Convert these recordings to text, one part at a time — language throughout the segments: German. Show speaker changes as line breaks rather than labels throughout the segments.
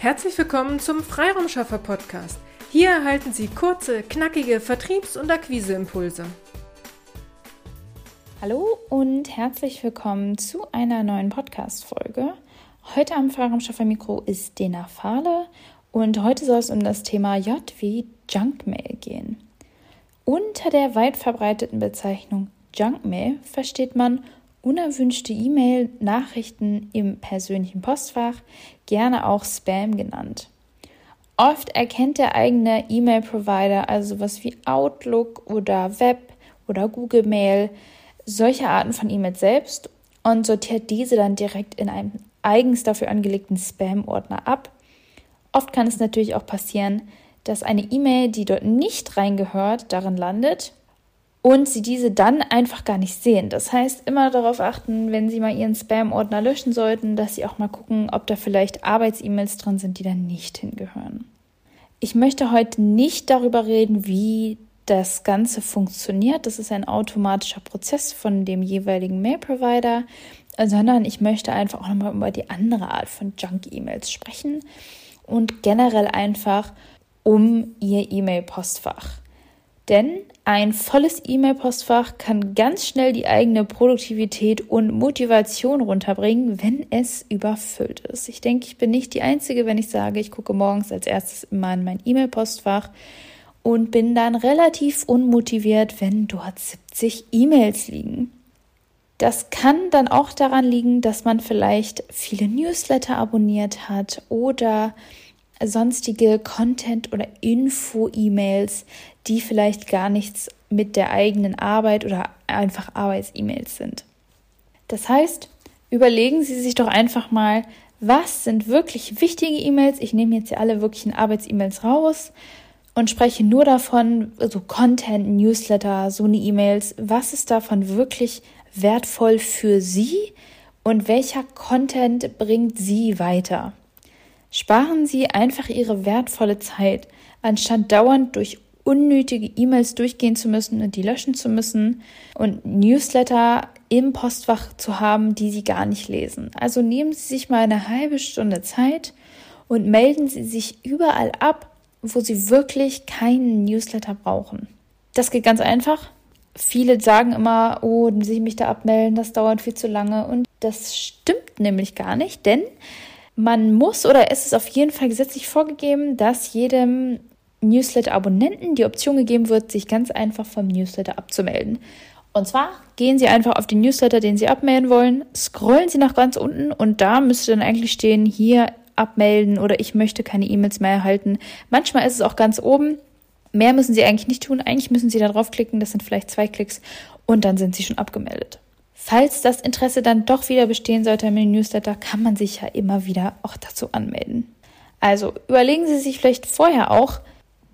Herzlich willkommen zum Freiraumschaffer Podcast. Hier erhalten Sie kurze, knackige Vertriebs- und Akquiseimpulse.
Hallo und herzlich willkommen zu einer neuen Podcast-Folge. Heute am Freiraumschaffer Mikro ist Dena Fahle und heute soll es um das Thema J wie Junkmail gehen. Unter der weit verbreiteten Bezeichnung Junkmail versteht man unerwünschte E-Mail-Nachrichten im persönlichen Postfach, gerne auch Spam genannt. Oft erkennt der eigene E-Mail-Provider, also sowas wie Outlook oder Web oder Google Mail, solche Arten von E-Mails selbst und sortiert diese dann direkt in einem eigens dafür angelegten Spam-Ordner ab. Oft kann es natürlich auch passieren, dass eine E-Mail, die dort nicht reingehört, darin landet und sie diese dann einfach gar nicht sehen. Das heißt, immer darauf achten, wenn Sie mal Ihren Spam-Ordner löschen sollten, dass Sie auch mal gucken, ob da vielleicht Arbeits-E-Mails drin sind, die da nicht hingehören. Ich möchte heute nicht darüber reden, wie das Ganze funktioniert. Das ist ein automatischer Prozess von dem jeweiligen Mail-Provider, sondern ich möchte einfach auch nochmal über die andere Art von Junk-E-Mails sprechen und generell einfach um Ihr E-Mail-Postfach. Denn ein volles E-Mail-Postfach kann ganz schnell die eigene Produktivität und Motivation runterbringen, wenn es überfüllt ist. Ich denke, ich bin nicht die Einzige, wenn ich sage, ich gucke morgens als erstes immer in mein E-Mail-Postfach und bin dann relativ unmotiviert, wenn dort 70 E-Mails liegen. Das kann dann auch daran liegen, dass man vielleicht viele Newsletter abonniert hat oder sonstige Content- oder Info-E-Mails, die vielleicht gar nichts mit der eigenen Arbeit oder einfach Arbeits-E-Mails sind. Das heißt, überlegen Sie sich doch einfach mal, was sind wirklich wichtige E-Mails? Ich nehme jetzt hier alle wirklichen Arbeits-E-Mails raus und spreche nur davon, so Content, Newsletter, so eine E-Mails. Was ist davon wirklich wertvoll für Sie und welcher Content bringt Sie weiter? Sparen Sie einfach Ihre wertvolle Zeit, anstatt dauernd durch unnötige E-Mails durchgehen zu müssen und die löschen zu müssen und Newsletter im Postfach zu haben, die Sie gar nicht lesen. Also nehmen Sie sich mal eine halbe Stunde Zeit und melden Sie sich überall ab, wo Sie wirklich keinen Newsletter brauchen. Das geht ganz einfach. Viele sagen immer, oh, Sie mich da abmelden, das dauert viel zu lange. Und das stimmt nämlich gar nicht, denn man muss oder es ist auf jeden Fall gesetzlich vorgegeben, dass jedem Newsletter-Abonnenten die Option gegeben wird, sich ganz einfach vom Newsletter abzumelden. Und zwar gehen Sie einfach auf den Newsletter, den Sie abmelden wollen, scrollen Sie nach ganz unten und da müsste dann eigentlich stehen, hier abmelden oder ich möchte keine E-Mails mehr erhalten. Manchmal ist es auch ganz oben. Mehr müssen Sie eigentlich nicht tun. Eigentlich müssen Sie da draufklicken, das sind vielleicht zwei Klicks und dann sind Sie schon abgemeldet. Falls das Interesse dann doch wieder bestehen sollte im Newsletter, kann man sich ja immer wieder auch dazu anmelden. Also überlegen Sie sich vielleicht vorher auch,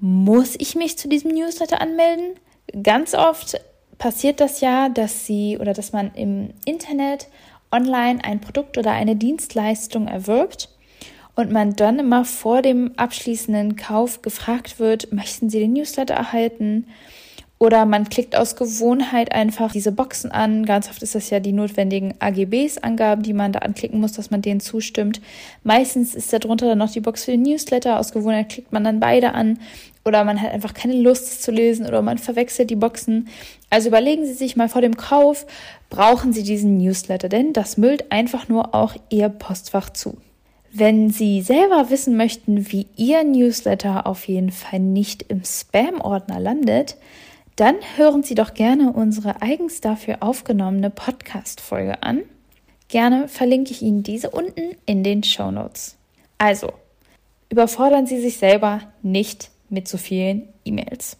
muss ich mich zu diesem Newsletter anmelden? Ganz oft passiert das ja, dass Sie oder dass man im Internet online ein Produkt oder eine Dienstleistung erwirbt und man dann immer vor dem abschließenden Kauf gefragt wird, möchten Sie den Newsletter erhalten? Oder man klickt aus Gewohnheit einfach diese Boxen an. Ganz oft ist das ja die notwendigen AGBs-Angaben, die man da anklicken muss, dass man denen zustimmt. Meistens ist darunter dann noch die Box für den Newsletter. Aus Gewohnheit klickt man dann beide an. Oder man hat einfach keine Lust zu lesen oder man verwechselt die Boxen. Also überlegen Sie sich mal vor dem Kauf, brauchen Sie diesen Newsletter, denn das müllt einfach nur auch Ihr Postfach zu. Wenn Sie selber wissen möchten, wie Ihr Newsletter auf jeden Fall nicht im Spam-Ordner landet, dann hören Sie doch gerne unsere eigens dafür aufgenommene Podcast-Folge an. Gerne verlinke ich Ihnen diese unten in den Show Notes. Also, überfordern Sie sich selber nicht mit so vielen E-Mails.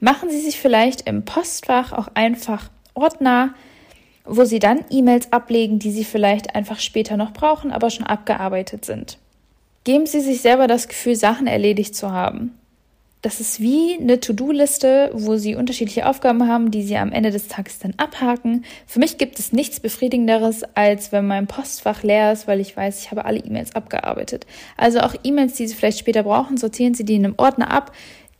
Machen Sie sich vielleicht im Postfach auch einfach Ordner, wo Sie dann E-Mails ablegen, die Sie vielleicht einfach später noch brauchen, aber schon abgearbeitet sind. Geben Sie sich selber das Gefühl, Sachen erledigt zu haben. Das ist wie eine To-Do-Liste, wo Sie unterschiedliche Aufgaben haben, die Sie am Ende des Tages dann abhaken. Für mich gibt es nichts Befriedigenderes, als wenn mein Postfach leer ist, weil ich weiß, ich habe alle E-Mails abgearbeitet. Also auch E-Mails, die Sie vielleicht später brauchen, sortieren Sie die in einem Ordner ab.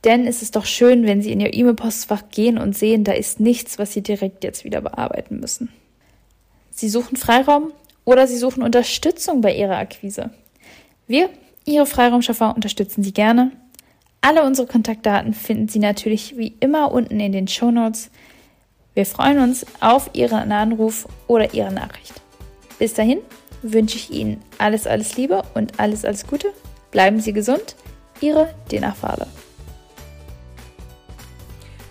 Denn es ist doch schön, wenn Sie in Ihr E-Mail-Postfach gehen und sehen, da ist nichts, was Sie direkt jetzt wieder bearbeiten müssen. Sie suchen Freiraum oder Sie suchen Unterstützung bei Ihrer Akquise. Wir Ihre Freiraumschaffer unterstützen Sie gerne. Alle unsere Kontaktdaten finden Sie natürlich wie immer unten in den Show Notes. Wir freuen uns auf Ihren Anruf oder Ihre Nachricht. Bis dahin wünsche ich Ihnen alles, alles Liebe und alles, alles Gute. Bleiben Sie gesund. Ihre Dena Fahle.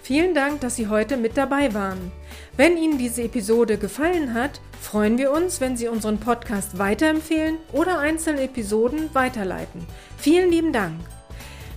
Vielen Dank, dass Sie heute mit dabei waren. Wenn Ihnen diese Episode gefallen hat, freuen wir uns, wenn Sie unseren Podcast weiterempfehlen oder einzelne Episoden weiterleiten. Vielen lieben Dank.